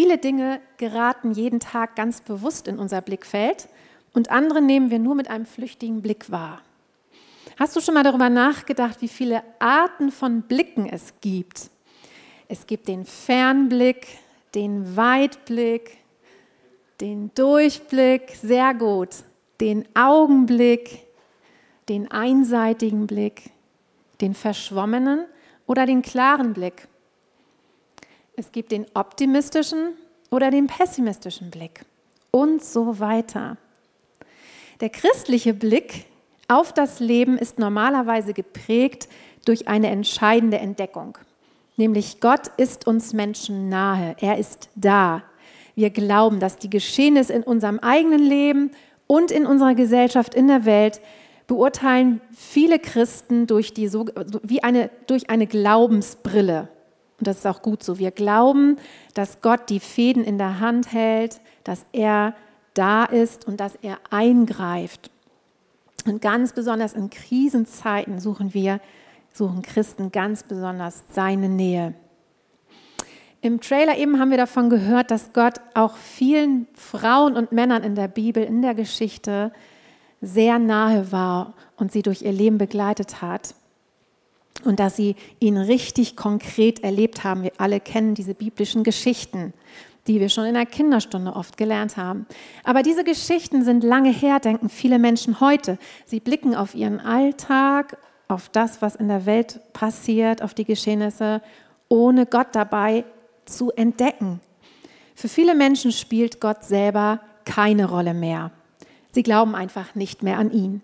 Viele Dinge geraten jeden Tag ganz bewusst in unser Blickfeld und andere nehmen wir nur mit einem flüchtigen Blick wahr. Hast du schon mal darüber nachgedacht, wie viele Arten von Blicken es gibt? Es gibt den Fernblick, den Weitblick, den Durchblick, sehr gut, den Augenblick, den einseitigen Blick, den verschwommenen oder den klaren Blick. Es gibt den optimistischen oder den pessimistischen Blick und so weiter. Der christliche Blick auf das Leben ist normalerweise geprägt durch eine entscheidende Entdeckung, nämlich Gott ist uns Menschen nahe, er ist da. Wir glauben, dass die Geschehnisse in unserem eigenen Leben und in unserer Gesellschaft, in der Welt beurteilen viele Christen durch, die, wie eine, durch eine Glaubensbrille. Und das ist auch gut so. Wir glauben, dass Gott die Fäden in der Hand hält, dass er da ist und dass er eingreift. Und ganz besonders in Krisenzeiten suchen wir, suchen Christen ganz besonders seine Nähe. Im Trailer eben haben wir davon gehört, dass Gott auch vielen Frauen und Männern in der Bibel, in der Geschichte sehr nahe war und sie durch ihr Leben begleitet hat und dass sie ihn richtig konkret erlebt haben. Wir alle kennen diese biblischen Geschichten, die wir schon in der Kinderstunde oft gelernt haben. Aber diese Geschichten sind lange her, denken viele Menschen heute. Sie blicken auf ihren Alltag, auf das, was in der Welt passiert, auf die Geschehnisse, ohne Gott dabei zu entdecken. Für viele Menschen spielt Gott selber keine Rolle mehr. Sie glauben einfach nicht mehr an ihn.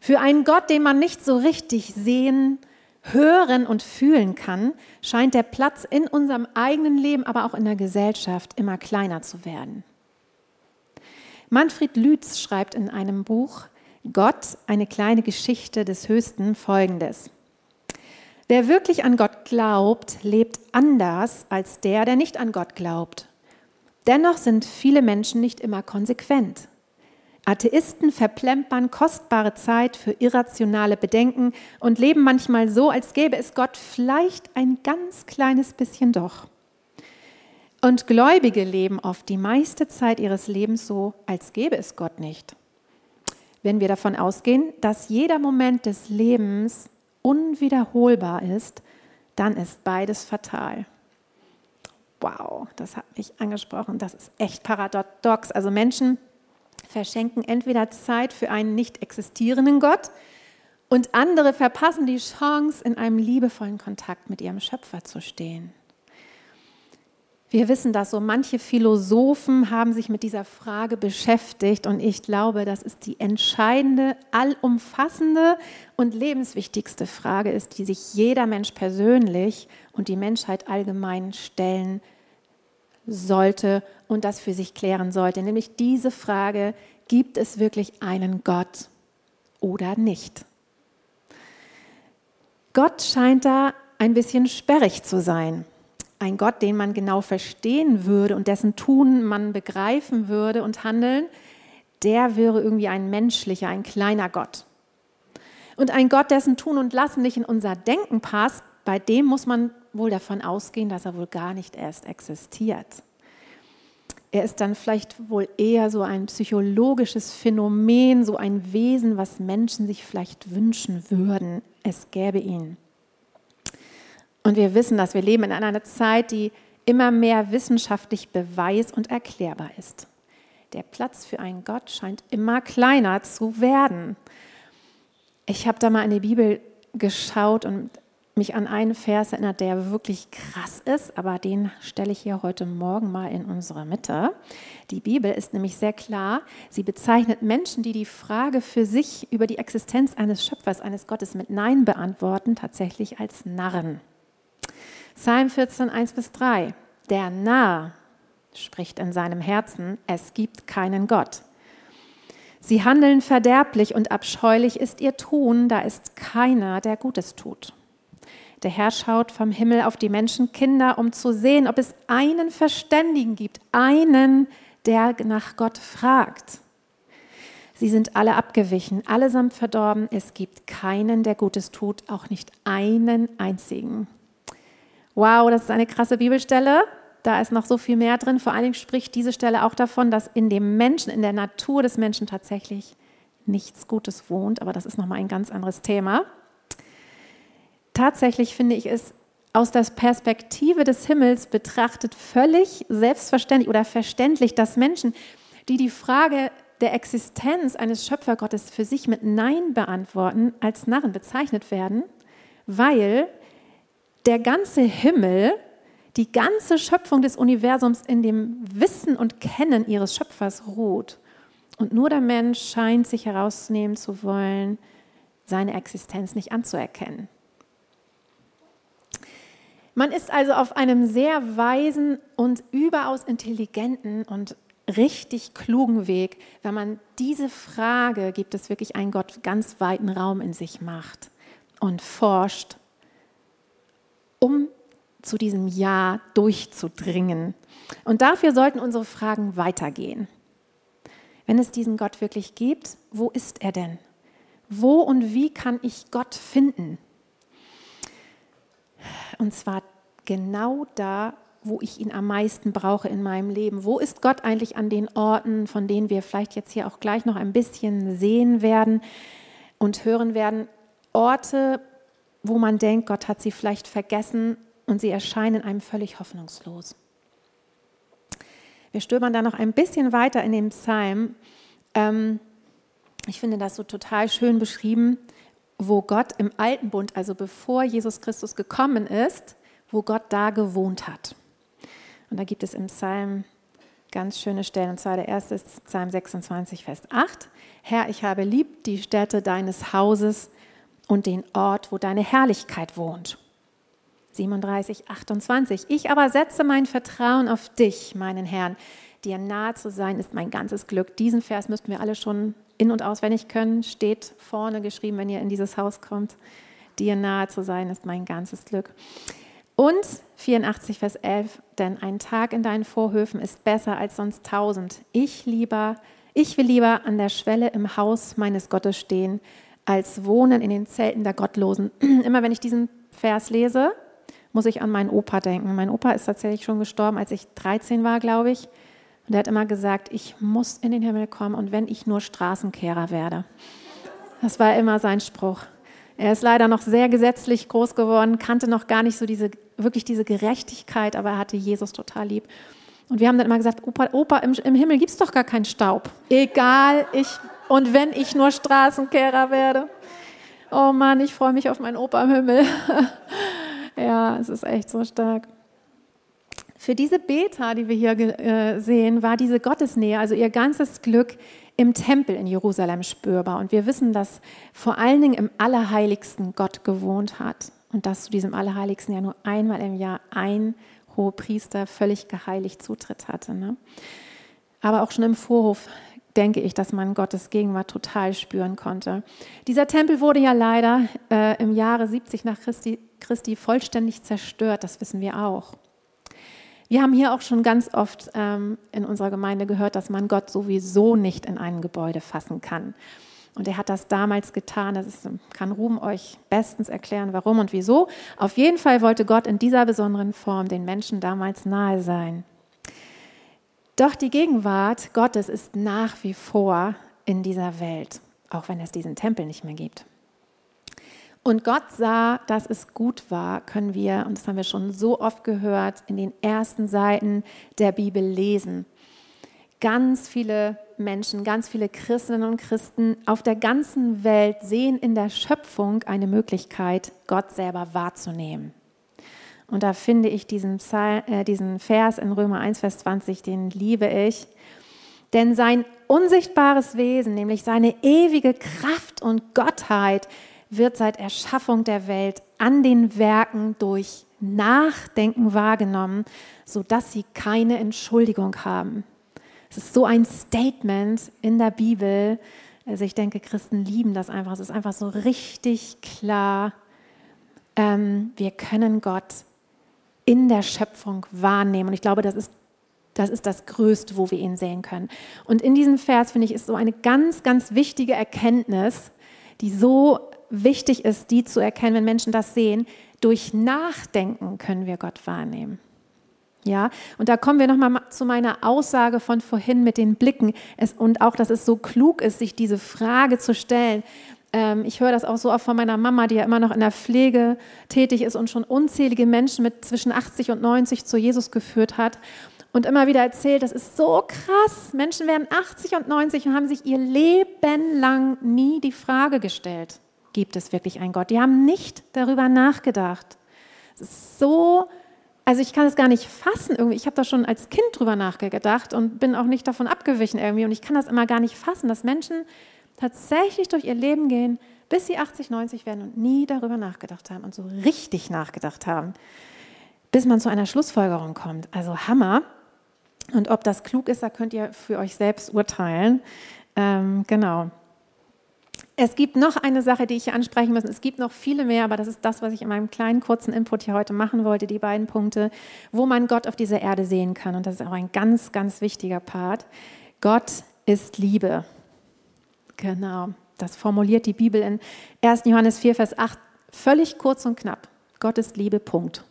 Für einen Gott, den man nicht so richtig sehen, hören und fühlen kann, scheint der Platz in unserem eigenen Leben, aber auch in der Gesellschaft immer kleiner zu werden. Manfred Lütz schreibt in einem Buch Gott, eine kleine Geschichte des Höchsten folgendes. Wer wirklich an Gott glaubt, lebt anders als der, der nicht an Gott glaubt. Dennoch sind viele Menschen nicht immer konsequent. Atheisten verplempern kostbare Zeit für irrationale Bedenken und leben manchmal so, als gäbe es Gott vielleicht ein ganz kleines bisschen doch. Und Gläubige leben oft die meiste Zeit ihres Lebens so, als gäbe es Gott nicht. Wenn wir davon ausgehen, dass jeder Moment des Lebens unwiederholbar ist, dann ist beides fatal. Wow, das hat mich angesprochen. Das ist echt paradox. Also Menschen, verschenken entweder Zeit für einen nicht existierenden Gott und andere verpassen die Chance, in einem liebevollen Kontakt mit ihrem Schöpfer zu stehen. Wir wissen dass so manche Philosophen haben sich mit dieser Frage beschäftigt und ich glaube, dass es die entscheidende, allumfassende und lebenswichtigste Frage ist, die sich jeder Mensch persönlich und die Menschheit allgemein stellen sollte und das für sich klären sollte, nämlich diese Frage, gibt es wirklich einen Gott oder nicht? Gott scheint da ein bisschen sperrig zu sein. Ein Gott, den man genau verstehen würde und dessen Tun man begreifen würde und handeln, der wäre irgendwie ein menschlicher, ein kleiner Gott. Und ein Gott, dessen Tun und Lassen nicht in unser Denken passt, bei dem muss man wohl davon ausgehen, dass er wohl gar nicht erst existiert. Er ist dann vielleicht wohl eher so ein psychologisches Phänomen, so ein Wesen, was Menschen sich vielleicht wünschen würden, es gäbe ihn. Und wir wissen, dass wir leben in einer Zeit, die immer mehr wissenschaftlich beweis- und erklärbar ist. Der Platz für einen Gott scheint immer kleiner zu werden. Ich habe da mal in die Bibel geschaut und mich an einen Vers erinnert, der wirklich krass ist, aber den stelle ich hier heute Morgen mal in unsere Mitte. Die Bibel ist nämlich sehr klar. Sie bezeichnet Menschen, die die Frage für sich über die Existenz eines Schöpfers, eines Gottes mit Nein beantworten, tatsächlich als Narren. Psalm 14, 1 bis 3. Der Narr spricht in seinem Herzen, es gibt keinen Gott. Sie handeln verderblich und abscheulich ist ihr Tun, da ist keiner, der Gutes tut. Der Herr schaut vom Himmel auf die Menschenkinder, um zu sehen, ob es einen Verständigen gibt, einen, der nach Gott fragt. Sie sind alle abgewichen, allesamt verdorben. Es gibt keinen, der Gutes tut, auch nicht einen einzigen. Wow, das ist eine krasse Bibelstelle. da ist noch so viel mehr drin. Vor allen Dingen spricht diese Stelle auch davon, dass in dem Menschen, in der Natur des Menschen tatsächlich nichts Gutes wohnt. Aber das ist nochmal ein ganz anderes Thema. Tatsächlich finde ich es aus der Perspektive des Himmels betrachtet völlig selbstverständlich oder verständlich, dass Menschen, die die Frage der Existenz eines Schöpfergottes für sich mit Nein beantworten, als Narren bezeichnet werden, weil der ganze Himmel, die ganze Schöpfung des Universums in dem Wissen und Kennen ihres Schöpfers ruht. Und nur der Mensch scheint sich herausnehmen zu wollen, seine Existenz nicht anzuerkennen. Man ist also auf einem sehr weisen und überaus intelligenten und richtig klugen Weg, wenn man diese Frage, gibt es wirklich einen Gott, ganz weiten Raum in sich macht und forscht, um zu diesem Ja durchzudringen. Und dafür sollten unsere Fragen weitergehen. Wenn es diesen Gott wirklich gibt, wo ist er denn? Wo und wie kann ich Gott finden? Und zwar genau da, wo ich ihn am meisten brauche in meinem Leben. Wo ist Gott eigentlich an den Orten, von denen wir vielleicht jetzt hier auch gleich noch ein bisschen sehen werden und hören werden? Orte, wo man denkt, Gott hat sie vielleicht vergessen und sie erscheinen einem völlig hoffnungslos. Wir stöbern da noch ein bisschen weiter in dem Psalm. Ähm, ich finde das so total schön beschrieben, wo Gott im Alten Bund, also bevor Jesus Christus gekommen ist, wo Gott da gewohnt hat. Und da gibt es im Psalm ganz schöne Stellen. Und zwar der erste ist Psalm 26, Vers 8. Herr, ich habe lieb die Stätte deines Hauses und den Ort, wo deine Herrlichkeit wohnt. 37, 28. Ich aber setze mein Vertrauen auf dich, meinen Herrn. Dir nahe zu sein ist mein ganzes Glück. Diesen Vers müssten wir alle schon in- und auswendig können. Steht vorne geschrieben, wenn ihr in dieses Haus kommt. Dir nahe zu sein ist mein ganzes Glück. Und 84, Vers 11, denn ein Tag in deinen Vorhöfen ist besser als sonst tausend. Ich lieber, ich will lieber an der Schwelle im Haus meines Gottes stehen, als wohnen in den Zelten der Gottlosen. Immer wenn ich diesen Vers lese, muss ich an meinen Opa denken. Mein Opa ist tatsächlich schon gestorben, als ich 13 war, glaube ich. Und er hat immer gesagt, ich muss in den Himmel kommen und wenn ich nur Straßenkehrer werde. Das war immer sein Spruch. Er ist leider noch sehr gesetzlich groß geworden, kannte noch gar nicht so diese, wirklich diese Gerechtigkeit, aber er hatte Jesus total lieb. Und wir haben dann immer gesagt, Opa, Opa im, im Himmel gibt es doch gar keinen Staub. Egal, ich, und wenn ich nur Straßenkehrer werde. Oh Mann, ich freue mich auf meinen Opa im Himmel. ja, es ist echt so stark. Für diese Beta, die wir hier äh, sehen, war diese Gottesnähe, also ihr ganzes Glück im Tempel in Jerusalem spürbar. Und wir wissen, dass vor allen Dingen im Allerheiligsten Gott gewohnt hat. Und dass zu diesem Allerheiligsten ja nur einmal im Jahr ein Hohepriester völlig geheiligt Zutritt hatte. Ne? Aber auch schon im Vorhof denke ich, dass man Gottes Gegenwart total spüren konnte. Dieser Tempel wurde ja leider äh, im Jahre 70 nach Christi, Christi vollständig zerstört, das wissen wir auch. Wir haben hier auch schon ganz oft ähm, in unserer Gemeinde gehört, dass man Gott sowieso nicht in einem Gebäude fassen kann. Und er hat das damals getan. Das ist, kann Ruben euch bestens erklären, warum und wieso. Auf jeden Fall wollte Gott in dieser besonderen Form den Menschen damals nahe sein. Doch die Gegenwart Gottes ist nach wie vor in dieser Welt, auch wenn es diesen Tempel nicht mehr gibt. Und Gott sah, dass es gut war, können wir, und das haben wir schon so oft gehört, in den ersten Seiten der Bibel lesen. Ganz viele Menschen, ganz viele Christinnen und Christen auf der ganzen Welt sehen in der Schöpfung eine Möglichkeit, Gott selber wahrzunehmen. Und da finde ich diesen, Psalm, äh, diesen Vers in Römer 1, Vers 20, den liebe ich. Denn sein unsichtbares Wesen, nämlich seine ewige Kraft und Gottheit, wird seit Erschaffung der Welt an den Werken durch Nachdenken wahrgenommen, sodass sie keine Entschuldigung haben. Es ist so ein Statement in der Bibel. Also ich denke, Christen lieben das einfach. Es ist einfach so richtig klar. Ähm, wir können Gott in der Schöpfung wahrnehmen. Und ich glaube, das ist, das ist das Größte, wo wir ihn sehen können. Und in diesem Vers, finde ich, ist so eine ganz, ganz wichtige Erkenntnis, die so wichtig ist, die zu erkennen, wenn Menschen das sehen. Durch Nachdenken können wir Gott wahrnehmen. Ja, und da kommen wir nochmal zu meiner Aussage von vorhin mit den Blicken es, und auch, dass es so klug ist, sich diese Frage zu stellen. Ähm, ich höre das auch so oft von meiner Mama, die ja immer noch in der Pflege tätig ist und schon unzählige Menschen mit zwischen 80 und 90 zu Jesus geführt hat und immer wieder erzählt, das ist so krass. Menschen werden 80 und 90 und haben sich ihr Leben lang nie die Frage gestellt, gibt es wirklich einen Gott? Die haben nicht darüber nachgedacht. So also ich kann es gar nicht fassen irgendwie. Ich habe da schon als Kind drüber nachgedacht und bin auch nicht davon abgewichen irgendwie. Und ich kann das immer gar nicht fassen, dass Menschen tatsächlich durch ihr Leben gehen, bis sie 80, 90 werden und nie darüber nachgedacht haben und so richtig nachgedacht haben, bis man zu einer Schlussfolgerung kommt. Also Hammer. Und ob das klug ist, da könnt ihr für euch selbst urteilen. Ähm, genau. Es gibt noch eine Sache, die ich hier ansprechen muss. Es gibt noch viele mehr, aber das ist das, was ich in meinem kleinen kurzen Input hier heute machen wollte, die beiden Punkte, wo man Gott auf dieser Erde sehen kann. Und das ist auch ein ganz, ganz wichtiger Part. Gott ist Liebe. Genau, das formuliert die Bibel in 1. Johannes 4, Vers 8 völlig kurz und knapp. Gott ist Liebe, Punkt.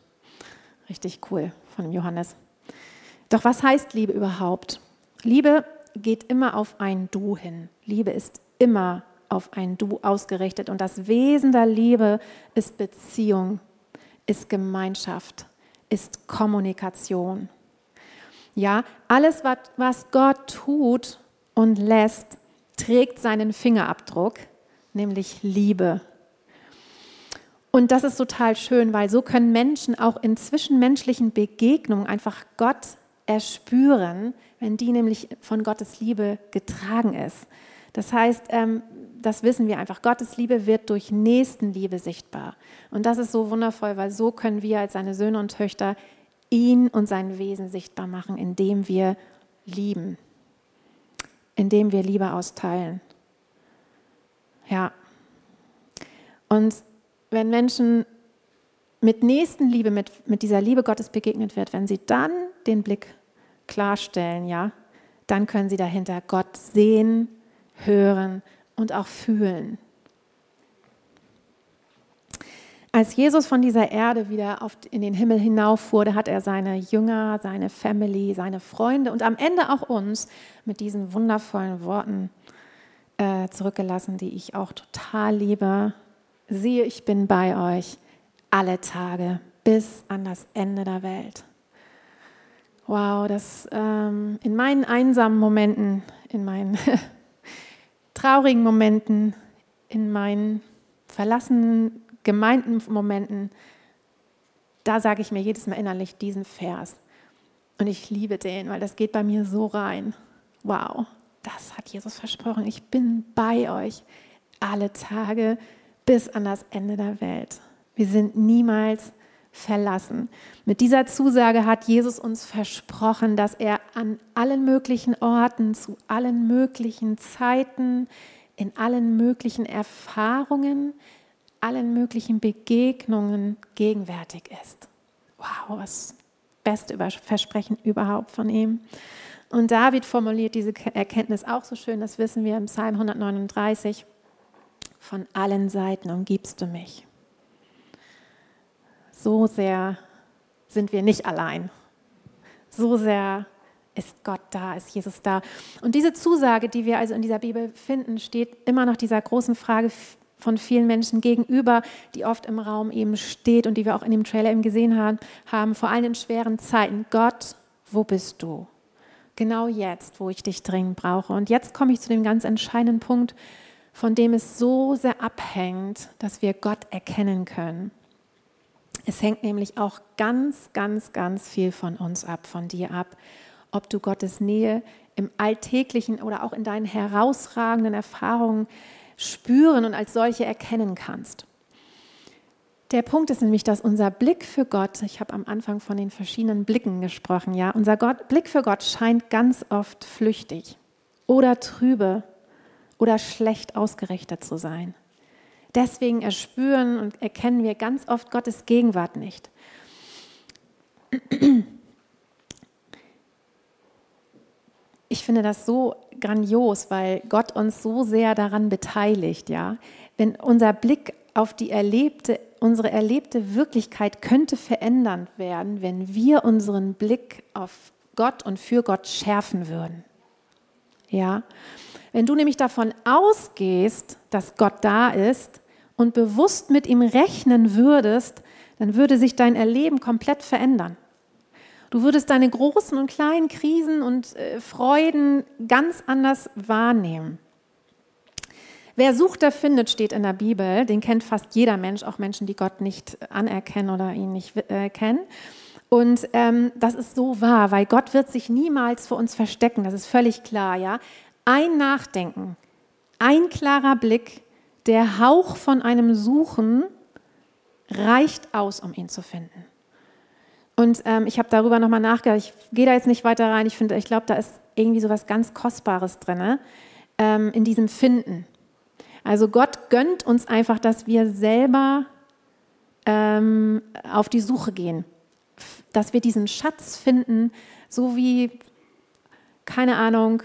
Richtig cool von Johannes. Doch was heißt Liebe überhaupt? Liebe geht immer auf ein Du hin. Liebe ist immer auf ein Du ausgerichtet. Und das Wesen der Liebe ist Beziehung, ist Gemeinschaft, ist Kommunikation. Ja, alles, was Gott tut und lässt, trägt seinen Fingerabdruck, nämlich Liebe. Und das ist total schön, weil so können Menschen auch in zwischenmenschlichen Begegnungen einfach Gott erspüren, wenn die nämlich von Gottes Liebe getragen ist. Das heißt, ähm, das wissen wir einfach. Gottes Liebe wird durch Nächstenliebe sichtbar. Und das ist so wundervoll, weil so können wir als seine Söhne und Töchter ihn und sein Wesen sichtbar machen, indem wir lieben, indem wir Liebe austeilen. Ja. Und wenn Menschen mit Nächstenliebe, mit, mit dieser Liebe Gottes begegnet wird, wenn sie dann den Blick klarstellen, ja, dann können sie dahinter Gott sehen, hören und auch fühlen. Als Jesus von dieser Erde wieder in den Himmel hinauffuhr, da hat er seine Jünger, seine Family, seine Freunde und am Ende auch uns mit diesen wundervollen Worten äh, zurückgelassen, die ich auch total liebe. Siehe, ich bin bei euch alle Tage bis an das Ende der Welt. Wow, das ähm, in meinen einsamen Momenten, in meinen traurigen Momenten, in meinen verlassenen Gemeindenmomenten, da sage ich mir jedes Mal innerlich diesen Vers. Und ich liebe den, weil das geht bei mir so rein. Wow, das hat Jesus versprochen. Ich bin bei euch alle Tage bis an das Ende der Welt. Wir sind niemals verlassen. Mit dieser Zusage hat Jesus uns versprochen, dass er an allen möglichen Orten, zu allen möglichen Zeiten, in allen möglichen Erfahrungen, allen möglichen Begegnungen gegenwärtig ist. Wow, was beste Versprechen überhaupt von ihm. Und David formuliert diese Erkenntnis auch so schön, das wissen wir im Psalm 139. Von allen Seiten umgibst du mich so sehr sind wir nicht allein. So sehr ist Gott da, ist Jesus da. Und diese Zusage, die wir also in dieser Bibel finden, steht immer noch dieser großen Frage von vielen Menschen gegenüber, die oft im Raum eben steht und die wir auch in dem Trailer eben gesehen haben, haben vor allem in schweren Zeiten. Gott, wo bist du? Genau jetzt, wo ich dich dringend brauche. Und jetzt komme ich zu dem ganz entscheidenden Punkt, von dem es so sehr abhängt, dass wir Gott erkennen können. Es hängt nämlich auch ganz, ganz, ganz viel von uns ab, von dir ab, ob du Gottes Nähe im alltäglichen oder auch in deinen herausragenden Erfahrungen spüren und als solche erkennen kannst. Der Punkt ist nämlich, dass unser Blick für Gott, ich habe am Anfang von den verschiedenen Blicken gesprochen, ja, unser Gott, Blick für Gott scheint ganz oft flüchtig oder trübe oder schlecht ausgerichtet zu sein. Deswegen erspüren und erkennen wir ganz oft Gottes Gegenwart nicht. Ich finde das so grandios, weil Gott uns so sehr daran beteiligt, ja. Wenn unser Blick auf die erlebte unsere erlebte Wirklichkeit könnte verändert werden, wenn wir unseren Blick auf Gott und für Gott schärfen würden. Ja, wenn du nämlich davon ausgehst, dass Gott da ist und bewusst mit ihm rechnen würdest, dann würde sich dein Erleben komplett verändern. Du würdest deine großen und kleinen Krisen und äh, Freuden ganz anders wahrnehmen. Wer sucht, der findet, steht in der Bibel. Den kennt fast jeder Mensch, auch Menschen, die Gott nicht anerkennen oder ihn nicht äh, kennen. Und ähm, das ist so wahr, weil Gott wird sich niemals vor uns verstecken. Das ist völlig klar, ja. Ein Nachdenken, ein klarer Blick, der Hauch von einem Suchen reicht aus, um ihn zu finden. Und ähm, ich habe darüber nochmal nachgedacht. Ich gehe da jetzt nicht weiter rein. Ich finde, ich glaube, da ist irgendwie so was ganz Kostbares drin ähm, in diesem Finden. Also Gott gönnt uns einfach, dass wir selber ähm, auf die Suche gehen, dass wir diesen Schatz finden, so wie, keine Ahnung,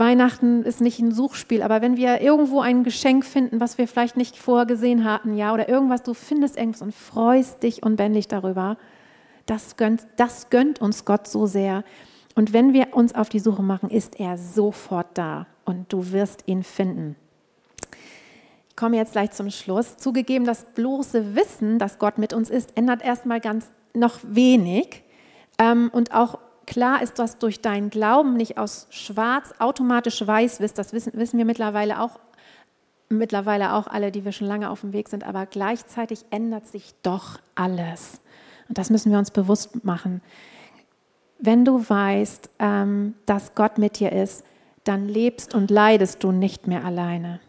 Weihnachten ist nicht ein Suchspiel, aber wenn wir irgendwo ein Geschenk finden, was wir vielleicht nicht vorher gesehen hatten, ja, oder irgendwas, du findest irgendwas und freust dich unbändig darüber, das gönnt, das gönnt uns Gott so sehr. Und wenn wir uns auf die Suche machen, ist er sofort da und du wirst ihn finden komme jetzt gleich zum Schluss. Zugegeben, das bloße Wissen, dass Gott mit uns ist, ändert erstmal ganz noch wenig. Ähm, und auch klar ist, dass durch deinen Glauben nicht aus schwarz automatisch weiß wirst. Das wissen, wissen wir mittlerweile auch, mittlerweile auch alle, die wir schon lange auf dem Weg sind. Aber gleichzeitig ändert sich doch alles. Und das müssen wir uns bewusst machen. Wenn du weißt, ähm, dass Gott mit dir ist, dann lebst und leidest du nicht mehr alleine.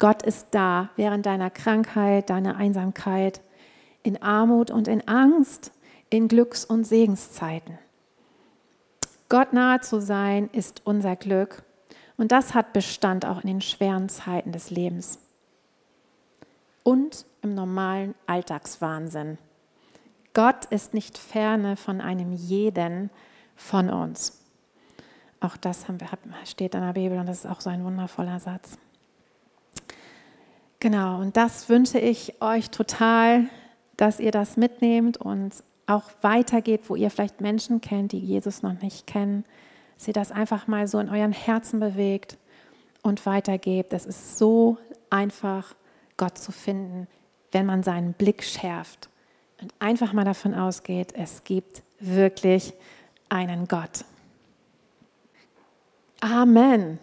Gott ist da während deiner Krankheit, deiner Einsamkeit, in Armut und in Angst, in Glücks- und Segenszeiten. Gott nahe zu sein ist unser Glück und das hat Bestand auch in den schweren Zeiten des Lebens und im normalen Alltagswahnsinn. Gott ist nicht ferne von einem jeden von uns. Auch das wir, steht in der Bibel und das ist auch so ein wundervoller Satz. Genau, und das wünsche ich euch total, dass ihr das mitnehmt und auch weitergeht, wo ihr vielleicht Menschen kennt, die Jesus noch nicht kennen, dass ihr das einfach mal so in euren Herzen bewegt und weitergebt. Es ist so einfach, Gott zu finden, wenn man seinen Blick schärft und einfach mal davon ausgeht, es gibt wirklich einen Gott. Amen.